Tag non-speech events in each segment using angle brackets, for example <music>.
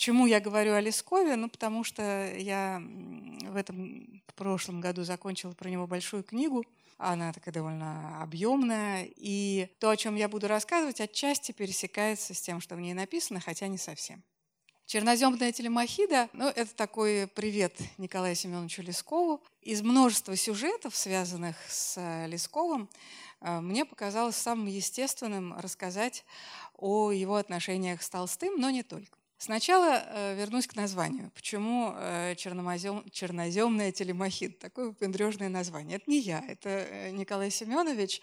Почему я говорю о Лескове? Ну, потому что я в этом в прошлом году закончила про него большую книгу. Она такая довольно объемная. И то, о чем я буду рассказывать, отчасти пересекается с тем, что в ней написано, хотя не совсем. Черноземная телемахида, ну, это такой привет Николаю Семеновичу Лескову. Из множества сюжетов, связанных с э, Лесковым, э, мне показалось самым естественным рассказать о его отношениях с Толстым, но не только. Сначала э, вернусь к названию. Почему э, чернозем, черноземная телемахид? Такое выпендрежное название. Это не я, это э, Николай Семенович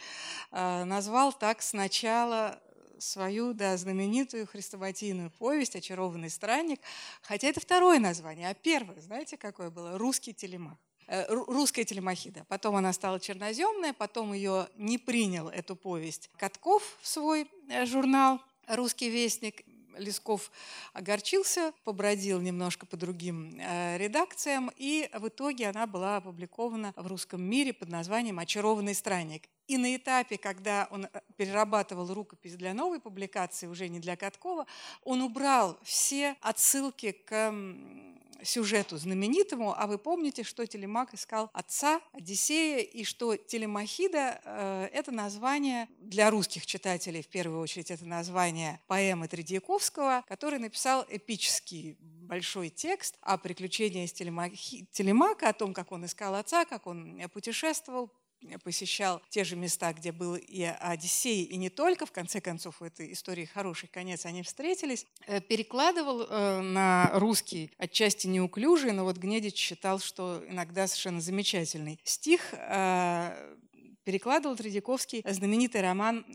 назвал так сначала свою да, знаменитую хрестоматийную повесть «Очарованный странник», хотя это второе название, а первое, знаете, какое было? «Русский телемах» русская телемахида. Потом она стала черноземная, потом ее не принял, эту повесть, Катков в свой журнал «Русский вестник». Лесков огорчился, побродил немножко по другим э, редакциям, и в итоге она была опубликована в русском мире под названием «Очарованный странник». И на этапе, когда он э, перерабатывал рукопись для новой публикации, уже не для Каткова, он убрал все отсылки к сюжету знаменитому, а вы помните, что Телемак искал отца Одиссея, и что Телемахида э, – это название для русских читателей, в первую очередь, это название поэмы Тредьяковского, который написал эпический большой текст о приключениях Телемака, о том, как он искал отца, как он путешествовал посещал те же места, где был и Одиссей, и не только, в конце концов, у этой истории хороший конец, они встретились, э, перекладывал э, на русский отчасти неуклюжий, но вот Гнедич считал, что иногда совершенно замечательный стих э, перекладывал Тредяковский знаменитый роман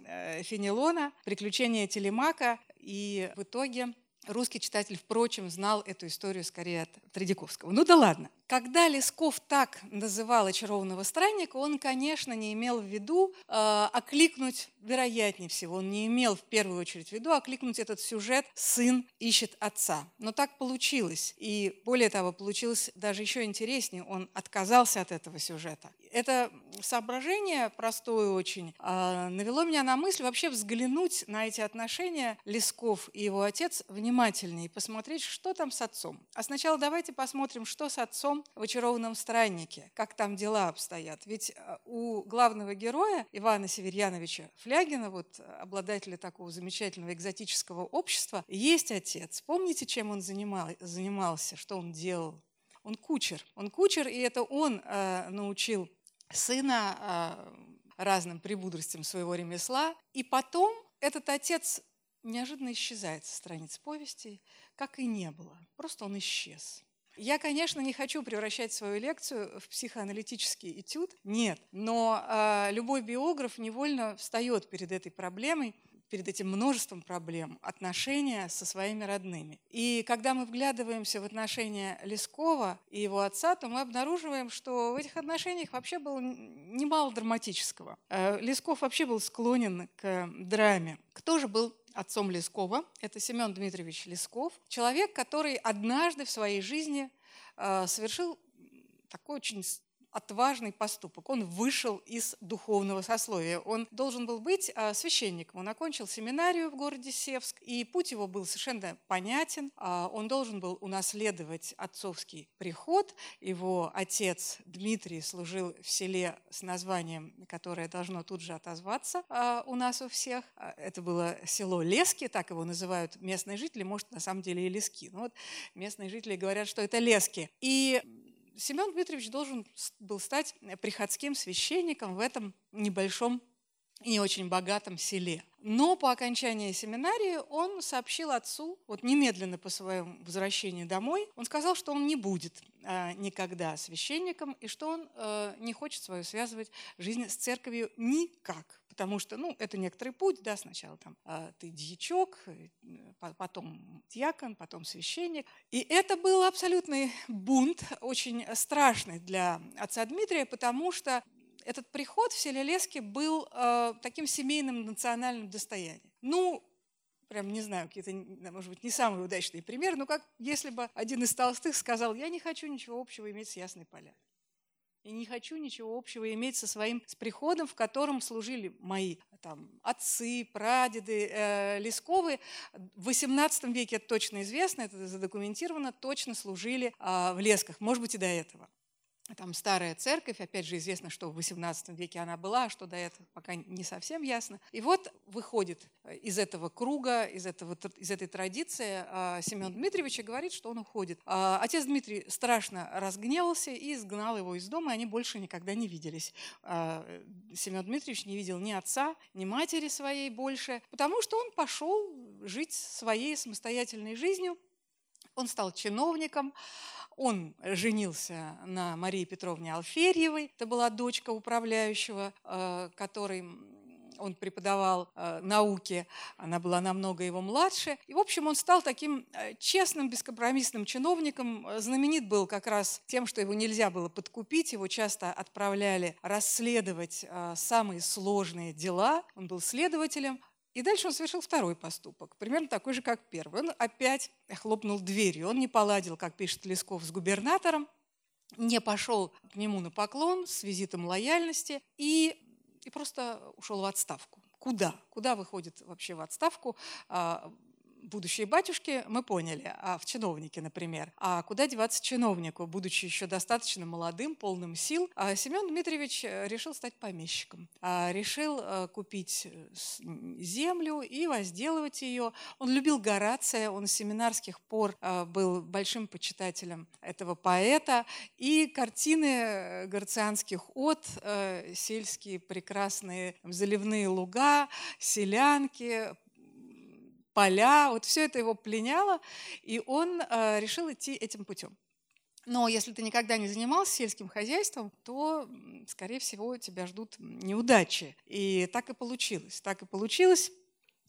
Фенелона «Приключения Телемака», и в итоге русский читатель, впрочем, знал эту историю скорее от Тредяковского. Ну да ладно. Когда Лесков так называл очарованного странника, он, конечно, не имел в виду э, окликнуть, вероятнее всего, он не имел в первую очередь в виду окликнуть этот сюжет «сын ищет отца». Но так получилось. И более того, получилось даже еще интереснее, он отказался от этого сюжета. Это соображение, простое очень, э, навело меня на мысль вообще взглянуть на эти отношения Лесков и его отец внимательнее и посмотреть, что там с отцом. А сначала давайте посмотрим, что с отцом в «Очарованном страннике», как там дела обстоят. Ведь э, у главного героя Ивана Северьяновича Флягина, вот обладателя такого замечательного экзотического общества, есть отец. Помните, чем он занимал, занимался, что он делал? Он кучер. Он кучер, и это он э, научил сына э, разным прибудростям своего ремесла. И потом этот отец неожиданно исчезает со страниц повести, как и не было. Просто он исчез. Я, конечно, не хочу превращать свою лекцию в психоаналитический этюд, нет, но э, любой биограф невольно встает перед этой проблемой, перед этим множеством проблем отношения со своими родными. И когда мы вглядываемся в отношения Лескова и его отца, то мы обнаруживаем, что в этих отношениях вообще было немало драматического. Э, Лесков вообще был склонен к драме. Кто же был отцом Лескова. Это Семен Дмитриевич Лесков. Человек, который однажды в своей жизни э, совершил такой очень отважный поступок. Он вышел из духовного сословия. Он должен был быть а, священником. Он окончил семинарию в городе Севск, и путь его был совершенно понятен. А, он должен был унаследовать отцовский приход. Его отец Дмитрий служил в селе с названием, которое должно тут же отозваться а, у нас у всех. Это было село Лески, так его называют местные жители, может, на самом деле и Лески. Но вот местные жители говорят, что это Лески. И Семен Дмитриевич должен был стать приходским священником в этом небольшом и не очень богатом селе. Но по окончании семинарии он сообщил отцу, вот немедленно по своему возвращению домой, он сказал, что он не будет э, никогда священником и что он э, не хочет свою связывать жизнь с церковью никак. Потому что, ну, это некоторый путь, да, сначала там э, ты дьячок, э, потом диакон, потом священник. И это был абсолютный бунт, очень страшный для отца Дмитрия, потому что этот приход в селе Лески был э, таким семейным национальным достоянием. Ну, прям не знаю, какие-то, может быть, не самые удачные примеры, но как если бы один из толстых сказал, я не хочу ничего общего иметь с Ясной Поляной. И не хочу ничего общего иметь со своим с приходом, в котором служили мои там, отцы, прадеды, э, Лесковы. В XVIII веке это точно известно, это задокументировано, точно служили э, в Лесках, может быть и до этого там старая церковь, опять же известно, что в XVIII веке она была, а что до этого пока не совсем ясно. И вот выходит э, из этого круга, из, этого, из этой традиции а, Семен Дмитриевич и говорит, что он уходит. А отец Дмитрий страшно разгневался и изгнал его из дома, и они больше никогда не виделись. А, Семен Дмитриевич не видел ни отца, ни матери своей больше, потому что он пошел жить своей самостоятельной жизнью. Он стал чиновником, он женился на Марии Петровне Алферьевой, это была дочка управляющего, э, который он преподавал э, науки, она была намного его младше. И, в общем, он стал таким э, честным, бескомпромиссным чиновником. Знаменит был как раз тем, что его нельзя было подкупить, его часто отправляли расследовать самые сложные дела. Он был следователем. И дальше он совершил второй поступок, примерно такой же, как первый. Он опять хлопнул дверью. Он не поладил, как пишет Лесков, с губернатором, не пошел к нему на поклон с визитом лояльности и, и просто ушел в отставку. Куда? Куда выходит вообще в отставку а, будущие батюшки, мы поняли, а в чиновнике, например. А куда деваться чиновнику, будучи еще достаточно молодым, полным сил? А Семен Дмитриевич э, решил стать помещиком. А решил э, купить э, землю и возделывать ее. Он любил Горация, он с семинарских пор был большим почитателем этого поэта. И картины горцианских от, сельские прекрасные заливные луга, селянки, поля, вот все это его пленяло, и он э, решил идти этим путем. Но если ты никогда не занимался сельским хозяйством, то, скорее всего, тебя ждут неудачи. И так и получилось. Так и получилось.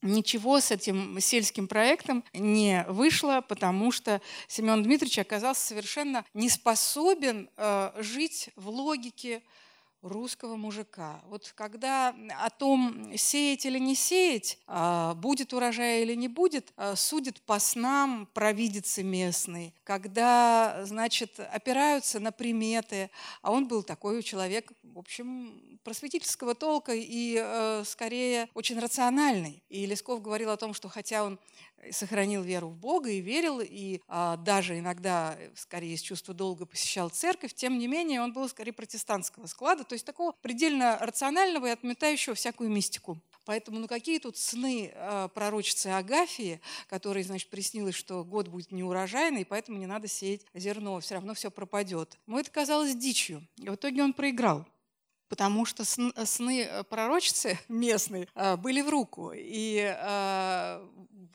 Ничего с этим сельским проектом не вышло, потому что Семен Дмитриевич оказался совершенно не способен э, жить в логике русского мужика. Вот когда о том, сеять или не сеять, а, будет урожай или не будет, а, судят по снам провидицы местные. Когда, значит, опираются на приметы, а он был такой человек, в общем, просветительского толка и э, скорее очень рациональный. И Лесков говорил о том, что хотя он сохранил веру в Бога и верил, и а, даже иногда, э, скорее из чувства долга, посещал церковь, тем не менее он был скорее протестантского склада, то есть такого предельно рационального и отметающего всякую мистику. Поэтому ну какие тут сны э, пророчицы Агафии, которой, значит, приснилось, что год будет неурожайный, поэтому не надо сеять зерно, все равно все пропадет. Ему это казалось дичью. И в итоге он проиграл потому что сны э, пророчицы <laughs> местные э, были в руку. И э,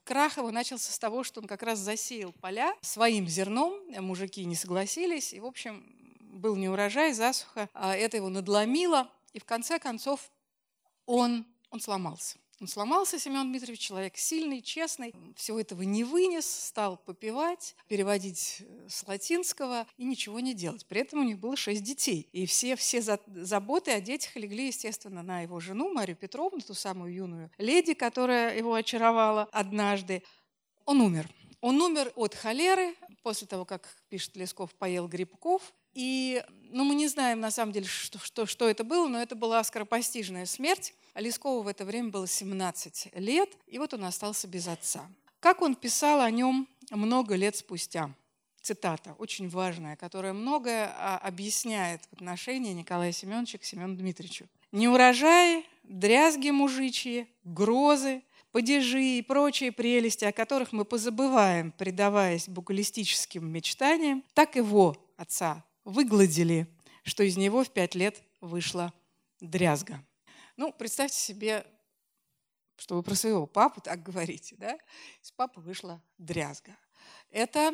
крах его начался с того, что он как раз засеял поля своим зерном, мужики не согласились, и, в общем, был неурожай, засуха, а это его надломило, и в конце концов он, он сломался. Он сломался, Семен Дмитриевич, человек сильный, честный, всего этого не вынес, стал попивать, переводить э, с латинского и ничего не делать. При этом у них было шесть детей. И все, все заботы о детях легли, естественно, на его жену Марию Петровну, ту самую юную леди, которая его очаровала однажды. Он умер. Он умер от холеры после того, как, пишет Лесков, поел грибков. И ну, мы не знаем на самом деле, что, что, что это было, но это была скоропостижная смерть. А Лескову в это время было 17 лет, и вот он остался без отца. Как он писал о нем много лет спустя? Цитата, очень важная, которая многое а, объясняет в отношении Николая Семеновича к Семену Дмитриевичу. «Неурожаи, дрязги мужичьи, грозы, падежи и прочие прелести, о которых мы позабываем, предаваясь букалистическим мечтаниям, так его, отца, выгладили, что из него в пять лет вышла дрязга». Ну, представьте себе, что вы про своего папу так говорите, да? Из папы вышла дрязга. Это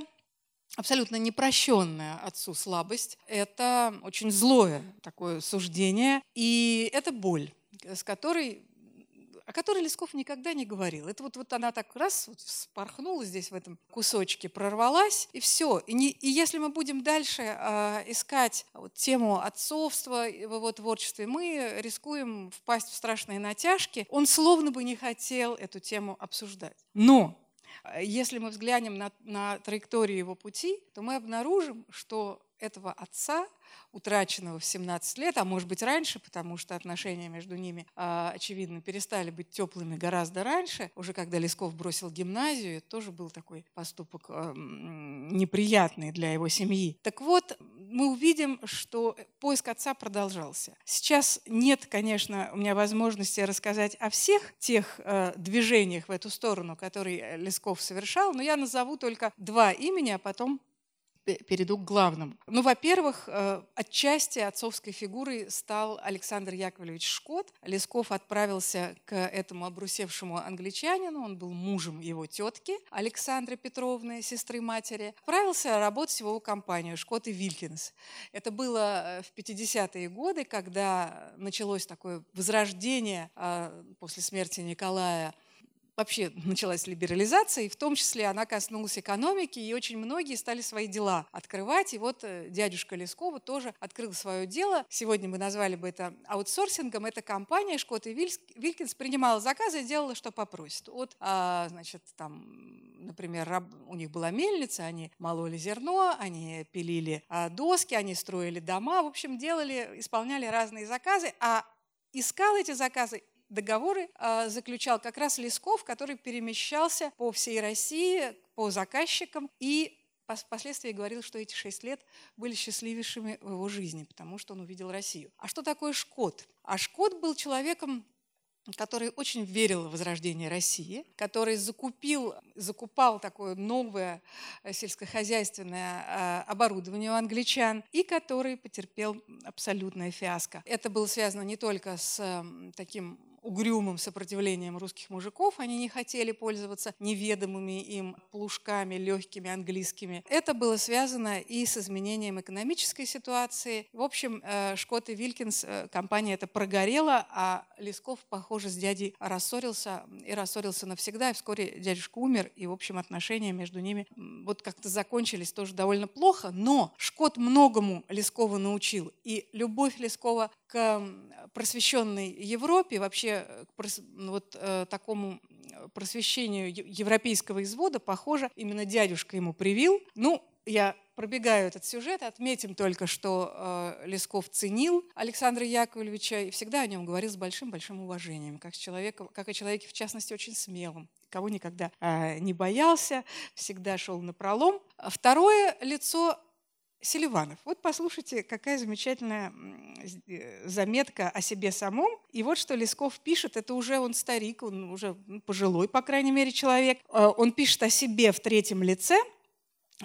абсолютно непрощенная отцу слабость, это очень злое такое суждение, и это боль, с которой о которой Лесков никогда не говорил. Это вот, вот она так раз вот вспорхнула здесь в этом кусочке, прорвалась, и все. И, не, и если мы будем дальше э, искать вот, тему отцовства в его творчестве, мы рискуем впасть в страшные натяжки. Он словно бы не хотел эту тему обсуждать. Но если мы взглянем на, на траекторию его пути, то мы обнаружим, что этого отца, утраченного в 17 лет, а может быть раньше, потому что отношения между ними, а, очевидно, перестали быть теплыми гораздо раньше, уже когда Лесков бросил гимназию, это тоже был такой поступок неприятный для его семьи. Так вот, мы увидим, что поиск отца продолжался. Сейчас нет, конечно, у меня возможности рассказать о всех тех э, движениях в эту сторону, которые Лесков совершал, но я назову только два имени, а потом перейду к главному. Ну, во-первых, э, отчасти отцовской фигурой стал Александр Яковлевич Шкот. Лесков отправился к этому обрусевшему англичанину, он был мужем его тетки Александры Петровны, сестры матери. Отправился работать в его компанию «Шкот и Вилькинс». Это было э, в 50-е годы, когда началось такое возрождение э, после смерти Николая вообще началась либерализация, и в том числе она коснулась экономики, и очень многие стали свои дела открывать. И вот э, дядюшка Лескова тоже открыл свое дело. Сегодня мы назвали бы это аутсорсингом. Эта компания Шкот и Вилькинс принимала заказы и делала, что попросит. Вот, а, значит, там, например, у них была мельница, они мололи зерно, они пилили а, доски, они строили дома, в общем, делали, исполняли разные заказы, а искал эти заказы договоры а, заключал как раз Лесков, который перемещался по всей России, по заказчикам и впоследствии говорил, что эти шесть лет были счастливейшими в его жизни, потому что он увидел Россию. А что такое Шкот? А Шкот был человеком который очень верил в возрождение России, который закупил, закупал такое новое э, сельскохозяйственное э, оборудование у англичан и который потерпел абсолютное фиаско. Это было связано не только с таким угрюмым сопротивлением русских мужиков. Они не хотели пользоваться неведомыми им плужками легкими английскими. Это было связано и с изменением экономической ситуации. В общем, э, Шкот и Вилькинс, э, компания это прогорела, а Лесков, похоже, с дядей рассорился и рассорился навсегда. И вскоре дядюшка умер, и, в общем, отношения между ними вот как-то закончились тоже довольно плохо. Но Шкот многому Лескова научил. И любовь Лескова к просвещенной Европе, вообще к ну, вот, э, такому просвещению европейского извода, похоже, именно дядюшка ему привил. Ну, я пробегаю этот сюжет, отметим только, что э, Лесков ценил Александра Яковлевича и всегда о нем говорил с большим-большим уважением, как, человека, как о человеке, в частности, очень смелым кого никогда э, не боялся, всегда шел на пролом. Второе лицо Селиванов. Вот послушайте, какая замечательная э, заметка о себе самом. И вот что Лесков пишет, это уже он старик, он уже пожилой, по крайней мере, человек. Э, он пишет о себе в третьем лице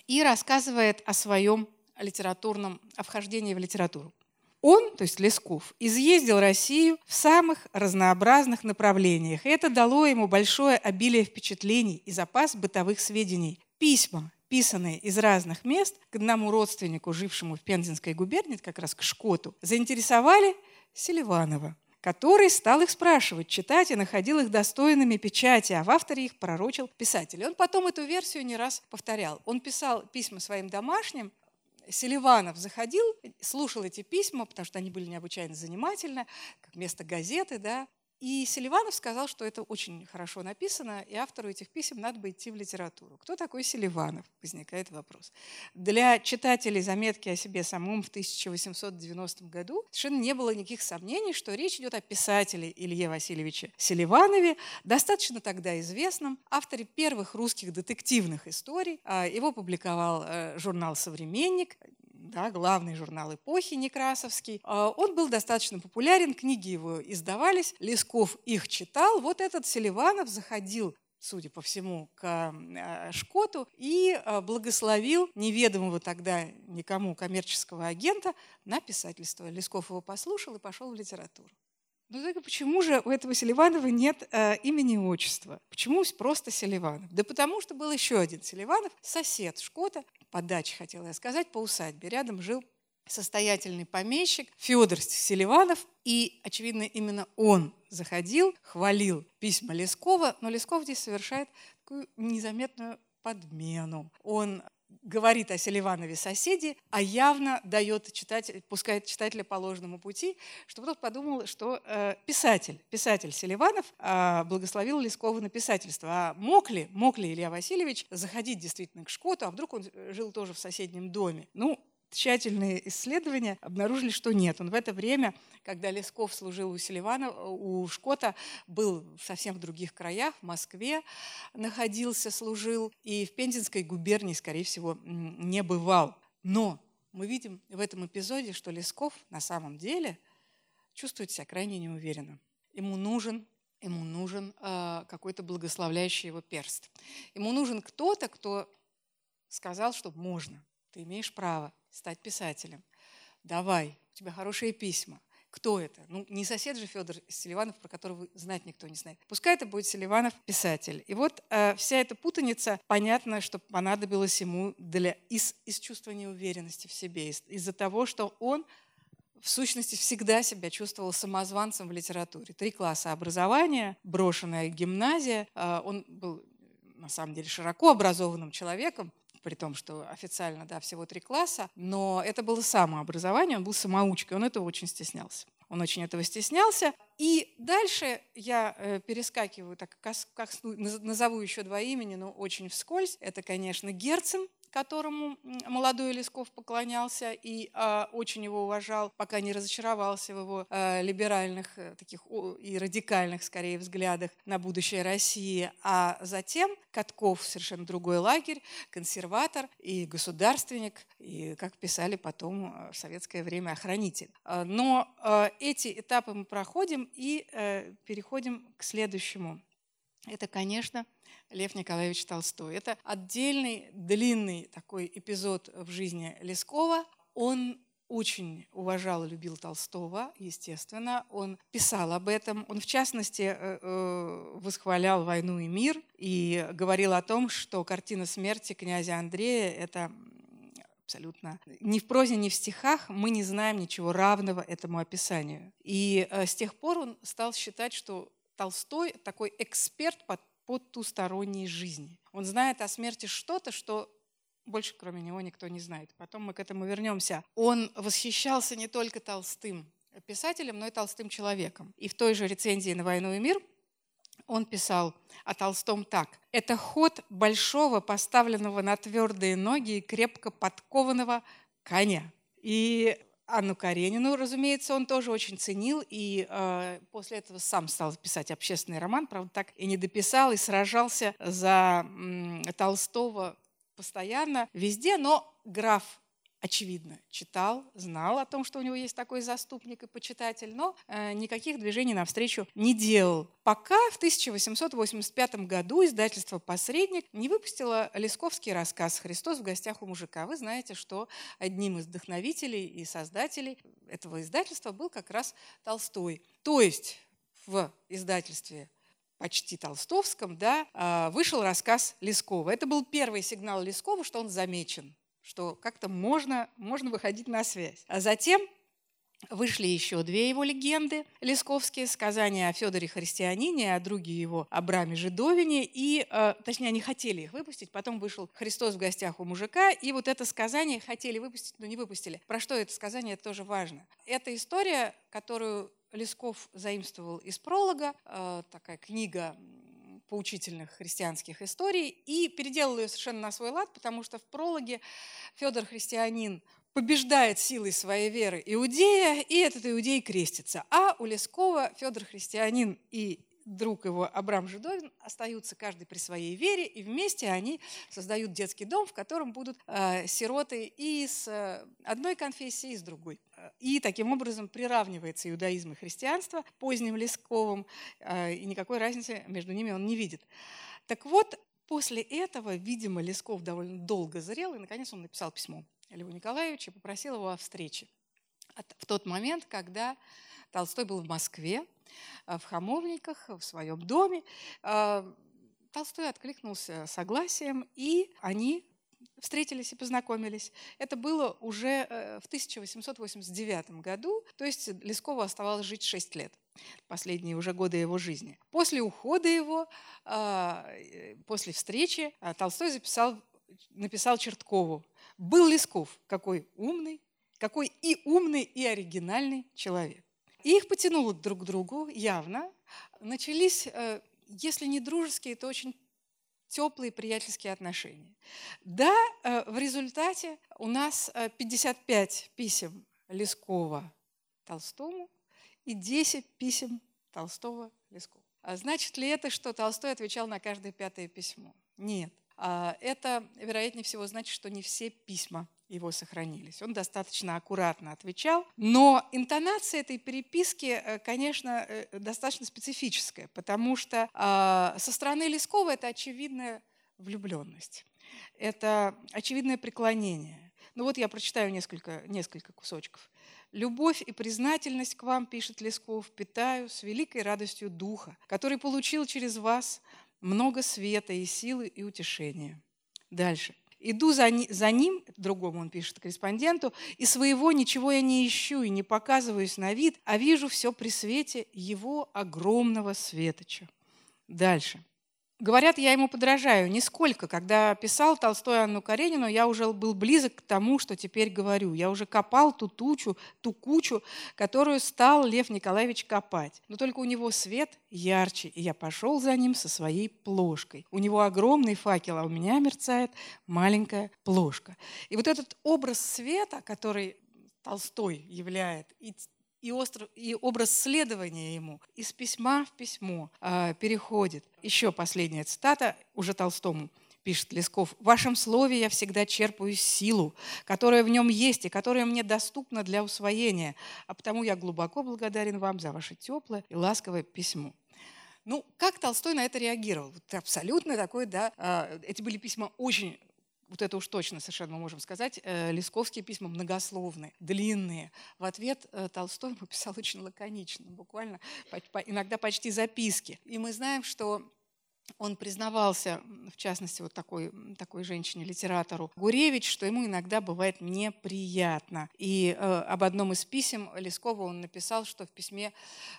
и рассказывает о своем литературном, о вхождении в литературу. Он, то есть Лесков, изъездил Россию в самых разнообразных направлениях. И это дало ему большое обилие впечатлений и запас бытовых сведений. Письма, писанные из разных мест к одному родственнику, жившему в Пензенской губернии, как раз к Шкоту, заинтересовали Селиванова, который стал их спрашивать, читать и находил их достойными печати, а в авторе их пророчил писатель. он потом эту версию не раз повторял. Он писал письма своим домашним, Селиванов заходил, слушал эти письма, потому что они были необычайно занимательны, как место газеты, да, и Селиванов сказал, что это очень хорошо написано, и автору этих писем надо бы идти в литературу. Кто такой Селиванов? Возникает вопрос. Для читателей заметки о себе самом в 1890 году совершенно не было никаких сомнений, что речь идет о писателе Илье Васильевиче Селиванове, достаточно тогда известном, авторе первых русских детективных историй. А, его публиковал э, журнал «Современник», да, главный журнал эпохи Некрасовский. А, он был достаточно популярен, книги его издавались, Лесков их читал. Вот этот Селиванов заходил судя по всему, к а, Шкоту и а, благословил неведомого тогда никому коммерческого агента на писательство. Лесков его послушал и пошел в литературу. Ну так почему же у этого Селиванова нет э, имени и отчества? Почему просто Селиванов? Да потому что был еще один Селиванов, сосед Шкота, по даче, хотела я сказать, по усадьбе. Рядом жил состоятельный помещик Федор Селиванов, и, очевидно, именно он заходил, хвалил письма Лескова, но Лесков здесь совершает такую незаметную подмену. Он говорит о Селиванове соседи, а явно дает читатель, пускает читателя по ложному пути, чтобы тот подумал, что э, писатель, писатель Селиванов э, благословил Лескова на писательство. А мог ли, мог ли Илья Васильевич заходить действительно к Шкоту, а вдруг он жил тоже в соседнем доме? Ну, тщательные исследования обнаружили, что нет. Он в это время, когда Лесков служил у Селивана, у Шкота, был совсем в других краях, в Москве находился, служил, и в Пензенской губернии, скорее всего, не бывал. Но мы видим в этом эпизоде, что Лесков на самом деле чувствует себя крайне неуверенно. Ему нужен ему нужен э, какой-то благословляющий его перст. Ему нужен кто-то, кто сказал, что можно, ты имеешь право стать писателем. Давай, у тебя хорошие письма. Кто это? Ну, не сосед же Федор Селиванов, про которого знать никто не знает. Пускай это будет Селиванов писатель. И вот э, вся эта путаница, понятно, что понадобилась ему для, из, из чувства неуверенности в себе, из, из-за того, что он в сущности всегда себя чувствовал самозванцем в литературе. Три класса образования, брошенная гимназия. Э, он был на самом деле широко образованным человеком, при том, что официально, да, всего три класса, но это было самообразование, он был самоучкой, он этого очень стеснялся. Он очень этого стеснялся. И дальше я э, перескакиваю, так как, как назову еще два имени, но очень вскользь. Это, конечно, Герцен, которому молодой Лесков поклонялся и э, очень его уважал, пока не разочаровался в его э, либеральных э, таких и радикальных, скорее, взглядах на будущее России. А затем Катков совершенно другой лагерь, консерватор и государственник, и, как писали потом э, в советское время, охранитель. Э, но э, эти этапы мы проходим и переходим к следующему. Это, конечно, Лев Николаевич Толстой. Это отдельный длинный такой эпизод в жизни Лескова. Он очень уважал и любил Толстого, естественно. Он писал об этом. Он, в частности, э, э, восхвалял «Войну и мир» и говорил о том, что картина смерти князя Андрея – это абсолютно ни в прозе, ни в стихах мы не знаем ничего равного этому описанию. И э, с тех пор он стал считать, что Толстой такой эксперт по потусторонней жизни. Он знает о смерти что-то, что больше кроме него никто не знает. Потом мы к этому вернемся. Он восхищался не только Толстым писателем, но и Толстым человеком. И в той же рецензии на «Войну и мир» он писал о Толстом так. «Это ход большого, поставленного на твердые ноги и крепко подкованного коня». И Анну Каренину, разумеется, он тоже очень ценил, и э, после этого сам стал писать общественный роман, правда, так и не дописал, и сражался за э, Толстого постоянно везде, но граф очевидно, читал, знал о том, что у него есть такой заступник и почитатель, но э, никаких движений навстречу не делал. Пока в 1885 году издательство «Посредник» не выпустило Лесковский рассказ «Христос в гостях у мужика». Вы знаете, что одним из вдохновителей и создателей этого издательства был как раз Толстой. То есть в издательстве почти толстовском, да, э, вышел рассказ Лескова. Это был первый сигнал Лескова, что он замечен что как-то можно, можно выходить на связь. А затем Вышли еще две его легенды лесковские, сказания о Федоре Христианине, о друге его Абраме Жидовине. И, э, точнее, они хотели их выпустить. Потом вышел «Христос в гостях у мужика». И вот это сказание хотели выпустить, но не выпустили. Про что это сказание, это тоже важно. Это история, которую Лесков заимствовал из пролога. Э, такая книга поучительных христианских историй и переделал ее совершенно на свой лад, потому что в прологе Федор Христианин побеждает силой своей веры иудея, и этот иудей крестится. А у Лескова Федор Христианин и друг его Абрам Жидовин остаются каждый при своей вере, и вместе они создают детский дом, в котором будут э, сироты и с э, одной конфессии, и с другой. И таким образом приравнивается иудаизм и христианство поздним Лесковым, э, и никакой разницы между ними он не видит. Так вот, после этого, видимо, Лесков довольно долго зрел, и наконец он написал письмо Льву Николаевичу и попросил его о встрече. В тот момент, когда Толстой был в Москве, в Хамовниках, в своем доме, э, Толстой откликнулся согласием, и они встретились и познакомились. Это было уже э, в 1889 году, то есть Лескову оставалось жить 6 лет, последние уже годы его жизни. После ухода его, после встречи, Толстой записал, написал Черткову. Был Лесков, какой умный, какой и умный, и оригинальный человек. И их потянуло друг к другу явно. Начались, э, если не дружеские, то очень теплые приятельские отношения. Да, в результате у нас 55 писем Лескова Толстому и 10 писем Толстого Лескову. А значит ли это, что Толстой отвечал на каждое пятое письмо? Нет. А это, вероятнее всего, значит, что не все письма его сохранились. Он достаточно аккуратно отвечал, но интонация этой переписки, э, конечно, э, достаточно специфическая, потому что а, со стороны Лескова это очевидная влюбленность, это очевидное преклонение. Ну вот я прочитаю несколько, несколько кусочков. «Любовь и признательность к вам, — пишет Лесков, — питаю с великой радостью духа, который получил через вас много света и силы и утешения». Дальше. Иду за, за ним, другому он пишет корреспонденту, и своего ничего я не ищу и не показываюсь на вид, а вижу все при свете его огромного светоча. Дальше. Говорят, я ему подражаю. Нисколько. Когда писал Толстой Анну Каренину, я уже был близок к тому, что теперь говорю. Я уже копал ту тучу, ту кучу, которую стал Лев Николаевич копать. Но только у него свет ярче, и я пошел за ним со своей плошкой. У него огромный факел, а у меня мерцает маленькая плошка. И вот этот образ света, который Толстой являет, и и, остров, и образ следования ему из письма в письмо э, переходит. Еще последняя цитата уже Толстому пишет Лесков, «В вашем слове я всегда черпаю силу, которая в нем есть и которая мне доступна для усвоения, а потому я глубоко благодарен вам за ваше теплое и ласковое письмо». Ну, как Толстой на это реагировал? Вот абсолютно такой, да, э, эти были письма очень вот это уж точно совершенно мы можем сказать, э, Лесковские письма многословные, длинные. В ответ э, Толстой <laughs> ему писал очень лаконично, буквально иногда почти записки. И мы знаем, что он признавался, в частности, вот такой, такой женщине-литератору Гуревич, что ему иногда бывает неприятно. И э, об одном из писем Лескова он написал, что в письме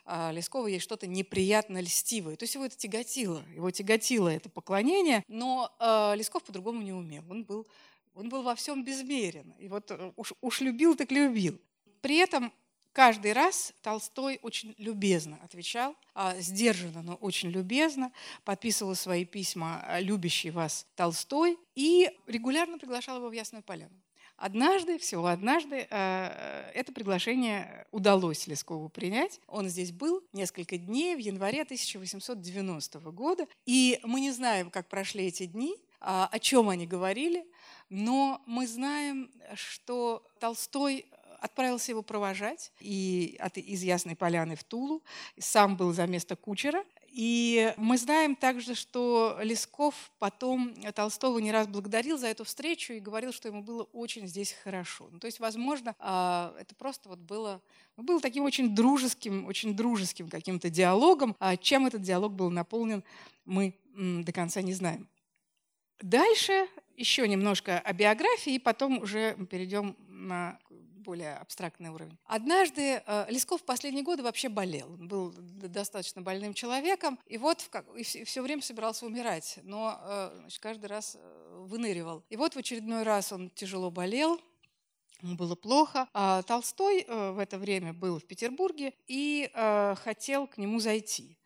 э, Лескова есть что-то неприятно льстивое. То есть его это тяготило, его тяготило это поклонение, но э, Лесков по-другому не умел. Он был, он был во всем безмерен. И вот э, уж, уж любил, так любил. При этом Каждый раз Толстой очень любезно отвечал, а, сдержанно, но очень любезно, подписывал свои письма а, «Любящий вас Толстой» и регулярно приглашал его в Ясную Поляну. Однажды, всего однажды, а, это приглашение удалось Лескову принять. Он здесь был несколько дней в январе 1890 года. И мы не знаем, как прошли эти дни, о чем они говорили, но мы знаем, что Толстой отправился его провожать и от, из Ясной Поляны в Тулу. Сам был за место кучера. И мы знаем также, что Лесков потом Толстого не раз благодарил за эту встречу и говорил, что ему было очень здесь хорошо. Ну, то есть, возможно, а, это просто вот было, ну, было таким очень дружеским, очень дружеским каким-то диалогом. А чем этот диалог был наполнен, мы до конца не знаем. Дальше еще немножко о биографии, и потом уже перейдем на более абстрактный уровень. Однажды э, Лесков в последние годы вообще болел. Он был достаточно больным человеком, и вот и все время собирался умирать, но э, значит, каждый раз э, выныривал. И вот в очередной раз он тяжело болел, Ему было плохо. А Толстой в это время был в Петербурге и хотел к нему зайти.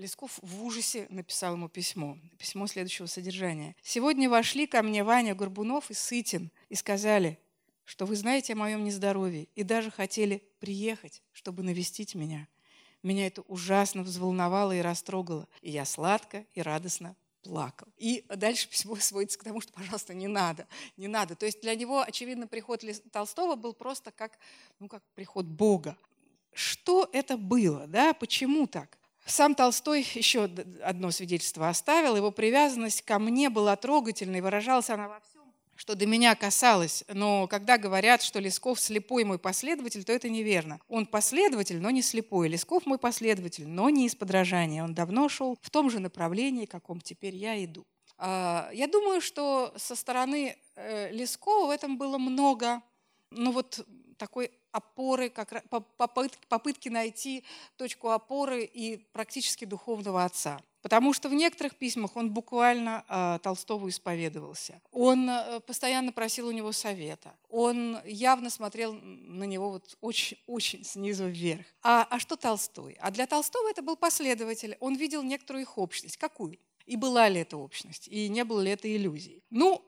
Лесков в ужасе написал ему письмо. Письмо следующего содержания. «Сегодня вошли ко мне Ваня Горбунов и Сытин и сказали, что вы знаете о моем нездоровье и даже хотели приехать, чтобы навестить меня. Меня это ужасно взволновало и растрогало, и я сладко и радостно плакал. И дальше письмо <laughs> сводится к тому, что, пожалуйста, не надо, не надо. То есть для него, очевидно, приход Толстого был просто как, ну, как приход Бога. Что это было? Да? Почему так? Сам Толстой еще одно свидетельство оставил. Его привязанность ко мне была трогательной, выражалась она во всем что до меня касалось, но когда говорят, что Лесков слепой мой последователь, то это неверно. Он последователь, но не слепой. Лесков мой последователь, но не из подражания. Он давно шел в том же направлении, каком теперь я иду. А, я думаю, что со стороны э, Лескова в этом было много, ну вот такой опоры, как, попытки, попытки найти точку опоры и практически духовного отца. Потому что в некоторых письмах он буквально э, Толстову исповедовался. Он э, постоянно просил у него совета. Он явно смотрел на него вот очень-очень снизу вверх. А, а что Толстой? А для Толстого это был последователь. Он видел некоторую их общность. Какую? И была ли это общность, и не было ли это иллюзией. Ну,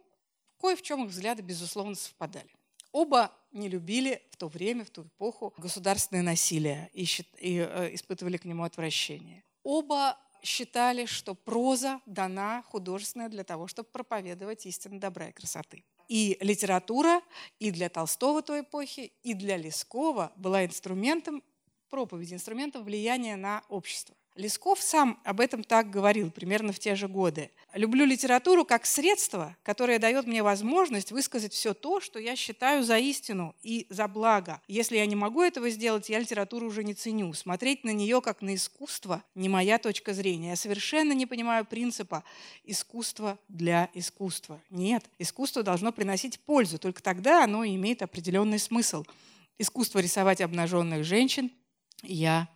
кое в чем их взгляды, безусловно, совпадали. Оба не любили в то время, в ту эпоху государственное насилие и, и э, испытывали к нему отвращение. Оба считали, что проза дана художественная для того, чтобы проповедовать истину добра и красоты. И литература и для Толстого той эпохи, и для Лескова была инструментом проповеди, инструментом влияния на общество. Лесков сам об этом так говорил примерно в те же годы. «Люблю литературу как средство, которое дает мне возможность высказать все то, что я считаю за истину и за благо. Если я не могу этого сделать, я литературу уже не ценю. Смотреть на нее как на искусство – не моя точка зрения. Я совершенно не понимаю принципа искусства для искусства. Нет, искусство должно приносить пользу, только тогда оно имеет определенный смысл. Искусство рисовать обнаженных женщин я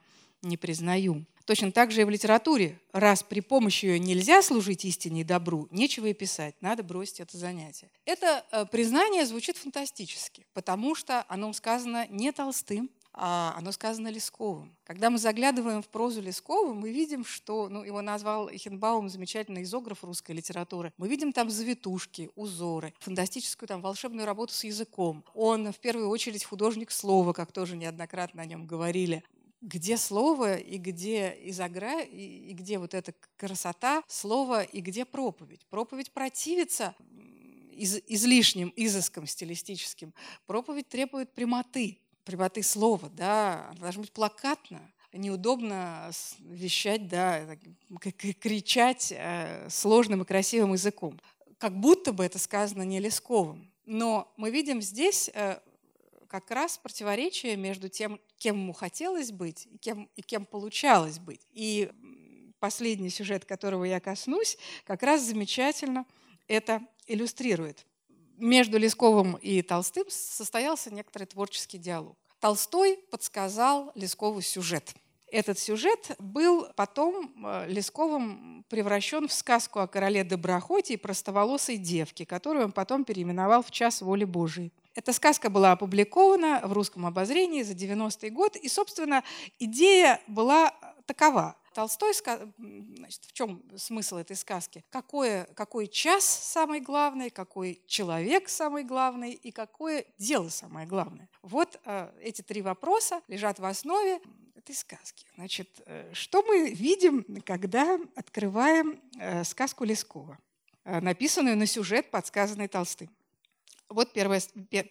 не признаю. Точно так же и в литературе. Раз при помощи ее нельзя служить истине и добру, нечего и писать, надо бросить это занятие. Это э, признание звучит фантастически, потому что оно сказано не Толстым, а оно сказано Лесковым. Когда мы заглядываем в прозу Лескова, мы видим, что ну, его назвал Хенбаум замечательный изограф русской литературы. Мы видим там завитушки, узоры, фантастическую там волшебную работу с языком. Он в первую очередь художник слова, как тоже неоднократно о нем говорили где слово и где изогра, и, и где вот эта красота слова и где проповедь. Проповедь противится из, излишним изыском стилистическим. Проповедь требует прямоты, прямоты слова, да, она должна быть плакатна. Неудобно вещать, да, кричать э, сложным и красивым языком. Как будто бы это сказано не Лесковым. Но мы видим здесь э, как раз противоречие между тем, кем ему хотелось быть и кем, и кем получалось быть. И последний сюжет, которого я коснусь, как раз замечательно это иллюстрирует. Между Лесковым и Толстым состоялся некоторый творческий диалог. Толстой подсказал Лескову сюжет. Этот сюжет был потом э, Лесковым превращен в сказку о короле Доброхоте и простоволосой девке, которую он потом переименовал в «Час воли Божией». Эта сказка была опубликована в русском обозрении за 90-й год, и, собственно, идея была такова. Толстой, значит, в чем смысл этой сказки? Какое, какой час самый главный, какой человек самый главный и какое дело самое главное? Вот э, эти три вопроса лежат в основе этой сказки. Значит, э, что мы видим, когда открываем э, сказку Лескова, э, написанную на сюжет, подсказанный Толстым? Вот первый,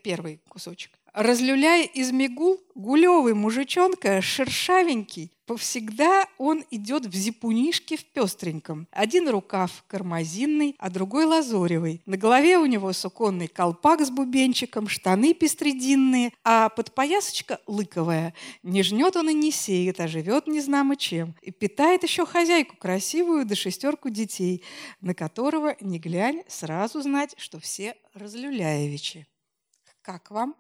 первый кусочек. Разлюляя из мигул, гулевый мужичонка, шершавенький, повсегда он идет в зипунишке в пестреньком. Один рукав кармазинный, а другой лазоревый. На голове у него суконный колпак с бубенчиком, штаны пестрединные, а подпоясочка лыковая. Не жнет он и не сеет, а живет незнамо чем. И питает еще хозяйку красивую да шестерку детей, на которого, не глянь, сразу знать, что все разлюляевичи. Как вам?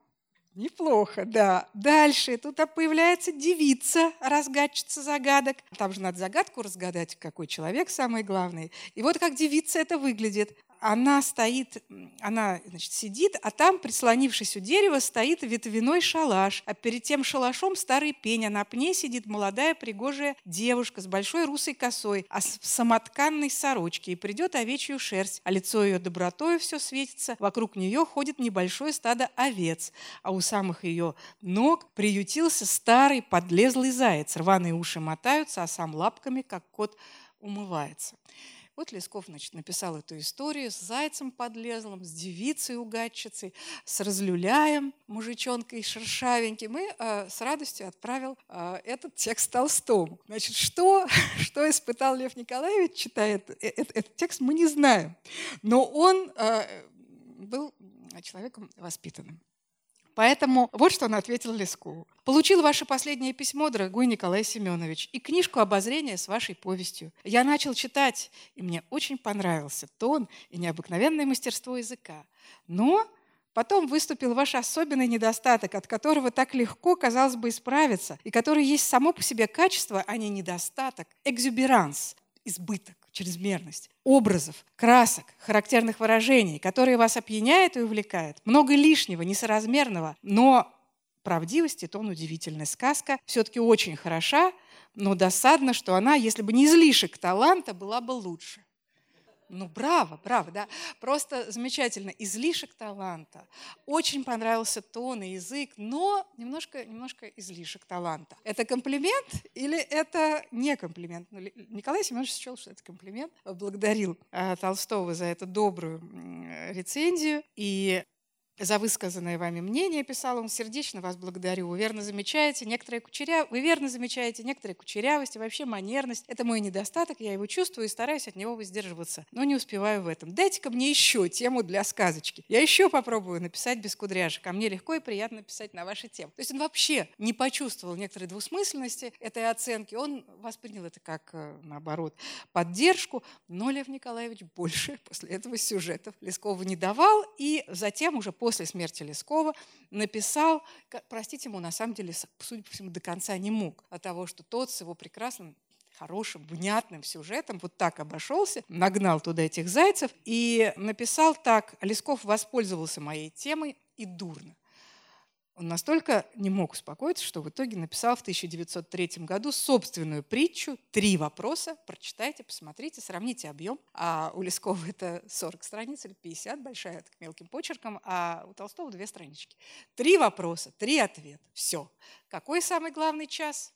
Неплохо, да. Дальше тут появляется девица, разгадчица загадок. Там же надо загадку разгадать, какой человек самый главный. И вот как девица это выглядит она стоит, она значит, сидит, а там, прислонившись у дерева, стоит ветвяной шалаш, а перед тем шалашом старый пень, а на пне сидит молодая пригожая девушка с большой русой косой, а с самотканной сорочке, и придет овечью шерсть, а лицо ее добротою все светится, вокруг нее ходит небольшое стадо овец, а у самых ее ног приютился старый подлезлый заяц, рваные уши мотаются, а сам лапками, как кот, умывается. Вот Лесков значит, написал эту историю с зайцем подлезлым, с девицей угадчицей, с разлюляем, мужичонкой шершавеньким, и э, с радостью отправил э, этот текст Толстому. Значит, что, <laughs> что испытал Лев Николаевич, читая этот, э, этот текст, мы не знаем. Но он э, был человеком воспитанным. Поэтому вот что он ответил Лескову. «Получил ваше последнее письмо, дорогой Николай Семенович, и книжку обозрения с вашей повестью. Я начал читать, и мне очень понравился тон и необыкновенное мастерство языка. Но Потом выступил ваш особенный недостаток, от которого так легко, казалось бы, исправиться, и который есть само по себе качество, а не недостаток, экзюберанс, избыток чрезмерность образов, красок, характерных выражений, которые вас опьяняют и увлекают. Много лишнего, несоразмерного, но правдивости тон удивительная сказка все-таки очень хороша, но досадно, что она, если бы не излишек таланта, была бы лучше. Ну, браво, браво, да. Просто замечательно. Излишек таланта. Очень понравился тон и язык, но немножко, немножко излишек таланта. Это комплимент или это не комплимент? Ну, Николай Семенович счел, что это комплимент. Благодарил э, Толстого за эту добрую рецензию. И за высказанное вами мнение, писал он, сердечно вас благодарю. Вы верно замечаете некоторые кучеря... Вы верно замечаете некоторые кучерявости, вообще манерность. Это мой недостаток, я его чувствую и стараюсь от него воздерживаться. Но не успеваю в этом. Дайте-ка мне еще тему для сказочки. Я еще попробую написать без кудряшек, а мне легко и приятно писать на ваши темы. То есть он вообще не почувствовал некоторой двусмысленности этой оценки. Он воспринял это как, э, наоборот, поддержку. Но Лев Николаевич больше <laughs> после этого сюжетов Лескову не давал. И затем уже после смерти Лескова написал, простить ему на самом деле, судя по всему, до конца не мог, от того, что тот с его прекрасным хорошим, внятным сюжетом, вот так обошелся, нагнал туда этих зайцев и написал так, Лесков воспользовался моей темой и дурно. Он настолько не мог успокоиться, что в итоге написал в 1903 году собственную притчу «Три вопроса». Прочитайте, посмотрите, сравните объем. А у Лескова <laughs> это 40 страниц или 50, большая, так, мелким почерком, а у Толстого две странички. Три вопроса, три ответа. Все. Какой самый главный час?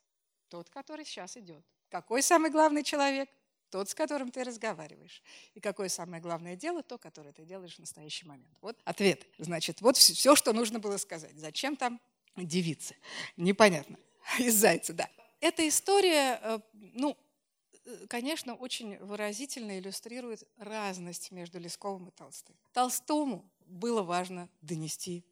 Тот, который сейчас идет. Какой самый главный человек? Тот, с которым ты разговариваешь. И какое самое главное дело, то, которое ты делаешь в настоящий момент. Вот ответ. Значит, вот все, что нужно было сказать. Зачем там девицы? Непонятно. <laughs> Из зайца, да. Эта история, э, ну, э, конечно, очень выразительно иллюстрирует разность между Лесковым и Толстым. Толстому было важно донести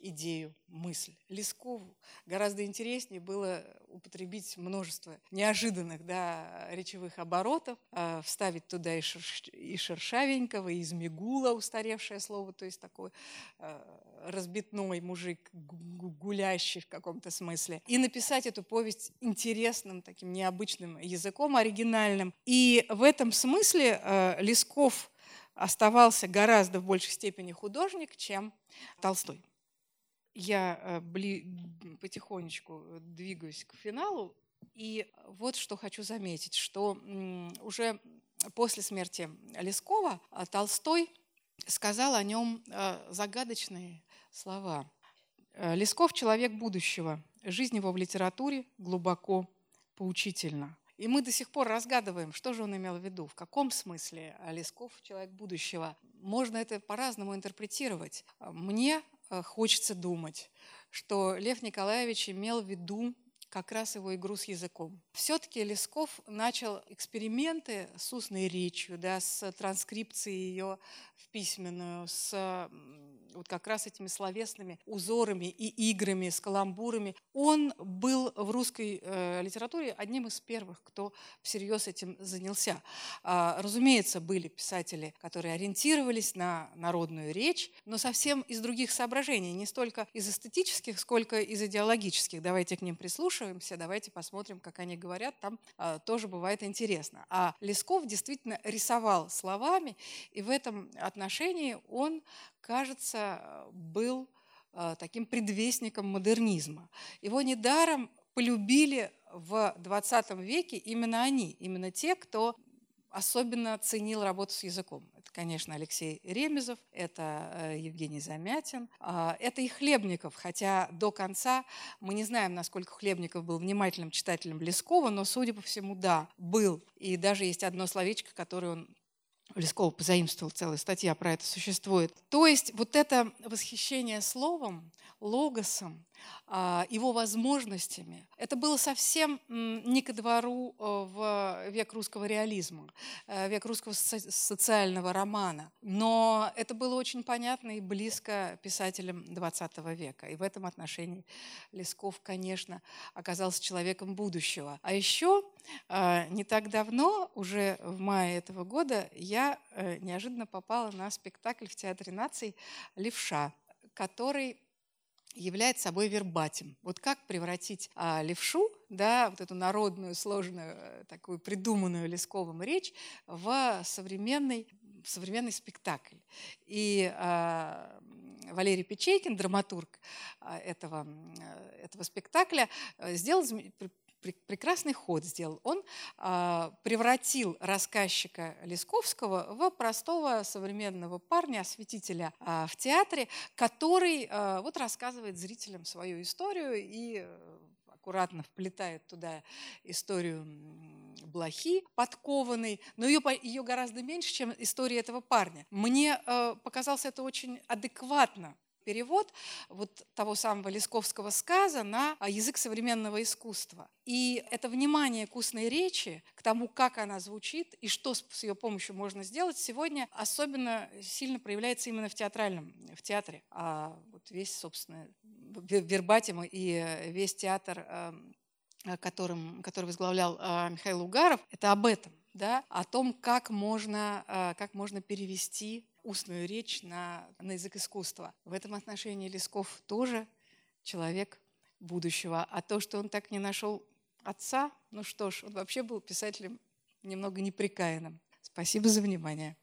идею, мысль. Лескову гораздо интереснее было употребить множество неожиданных да, речевых оборотов, э, вставить туда и, шерш, и шершавенького, и змегула, устаревшее слово, то есть такой э, разбитной мужик, гулящий в каком-то смысле, и написать эту повесть интересным, таким необычным языком, оригинальным. И в этом смысле э, Лесков оставался гораздо в большей степени художник, чем Толстой я э, потихонечку э, двигаюсь к финалу. И вот что хочу заметить, что уже после смерти Лескова э, Толстой сказал о нем загадочные слова. Лесков – человек будущего. Жизнь его в литературе глубоко поучительна. И мы до сих пор разгадываем, что же он имел в виду, в каком смысле Лесков – человек будущего. Можно это по-разному интерпретировать. Мне Э, хочется думать, что Лев Николаевич имел в виду как раз его игру с языком. Все-таки Лесков начал эксперименты с устной речью, да, с транскрипцией ее в письменную, с вот как раз этими словесными узорами и играми, с каламбурами. Он был в русской э, литературе одним из первых, кто всерьез этим занялся. А, разумеется, были писатели, которые ориентировались на народную речь, но совсем из других соображений, не столько из эстетических, сколько из идеологических. Давайте к ним прислушиваемся, давайте посмотрим, как они говорят, там а, тоже бывает интересно. А Лесков действительно рисовал словами, и в этом отношении он кажется, был э, таким предвестником модернизма. Его недаром полюбили в 20 веке именно они, именно те, кто особенно ценил работу с языком. Это, конечно, Алексей Ремезов, это э, Евгений Замятин, а, это и Хлебников, хотя до конца мы не знаем, насколько Хлебников был внимательным читателем Лескова, но, судя по всему, да, был. И даже есть одно словечко, которое он Лесков позаимствовал, целая статья про это существует. То есть вот это восхищение словом, логосом, его возможностями. Это было совсем не ко двору э, в век русского реализма, э, век русского социального романа. Но это было очень понятно и близко писателям XX века. И в этом отношении Лесков, конечно, оказался человеком будущего. А еще э, не так давно, уже в мае этого года, я неожиданно попала на спектакль в Театре наций «Левша», который является собой вербатим. Вот как превратить а, левшу, да, вот эту народную, сложную, э, такую придуманную Лесковым речь в современный, в современный спектакль. И а, Валерий Печейкин, драматург а, этого, этого спектакля, э, сделал прекрасный ход сделал. Он э, превратил рассказчика Лесковского в простого современного парня, осветителя э, в театре, который э, вот рассказывает зрителям свою историю и аккуратно вплетает туда историю блохи подкованной, но ее, ее гораздо меньше, чем история этого парня. Мне э, показалось это очень адекватно перевод вот того самого Лесковского сказа на язык современного искусства. И это внимание к устной речи, к тому, как она звучит и что с ее помощью можно сделать, сегодня особенно сильно проявляется именно в театральном, в театре. А вот весь, собственно, Вербатим и весь театр, эм, которым, который возглавлял э, Михаил Угаров, это об этом, да, о том, как можно, э, как можно перевести устную речь на, на язык искусства. В этом отношении Лесков тоже человек будущего. А то, что он так не нашел отца, ну что ж, он вообще был писателем немного неприкаянным. Спасибо за внимание.